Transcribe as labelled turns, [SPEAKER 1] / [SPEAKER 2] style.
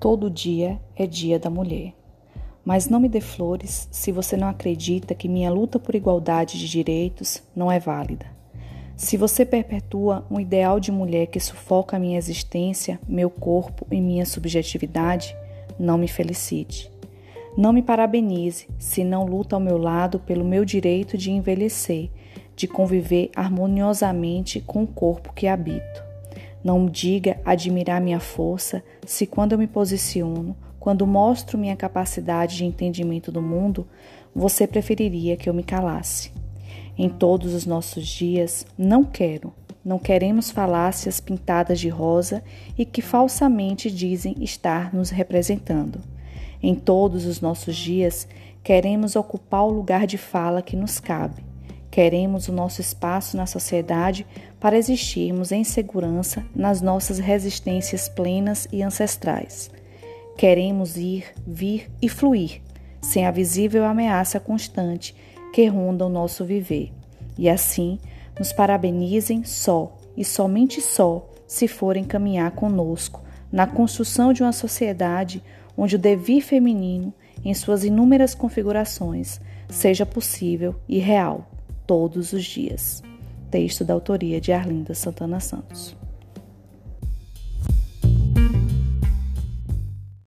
[SPEAKER 1] Todo dia é dia da mulher. Mas não me dê flores se você não acredita que minha luta por igualdade de direitos não é válida. Se você perpetua um ideal de mulher que sufoca a minha existência, meu corpo e minha subjetividade, não me felicite. Não me parabenize se não luta ao meu lado pelo meu direito de envelhecer, de conviver harmoniosamente com o corpo que habito. Não diga admirar minha força se, quando eu me posiciono, quando mostro minha capacidade de entendimento do mundo, você preferiria que eu me calasse. Em todos os nossos dias, não quero, não queremos falácias pintadas de rosa e que falsamente dizem estar nos representando. Em todos os nossos dias, queremos ocupar o lugar de fala que nos cabe Queremos o nosso espaço na sociedade para existirmos em segurança nas nossas resistências plenas e ancestrais. Queremos ir, vir e fluir, sem a visível ameaça constante que ronda o nosso viver. E assim, nos parabenizem só e somente só se forem caminhar conosco na construção de uma sociedade onde o devir feminino, em suas inúmeras configurações, seja possível e real todos os dias. Texto da autoria de Arlinda Santana Santos.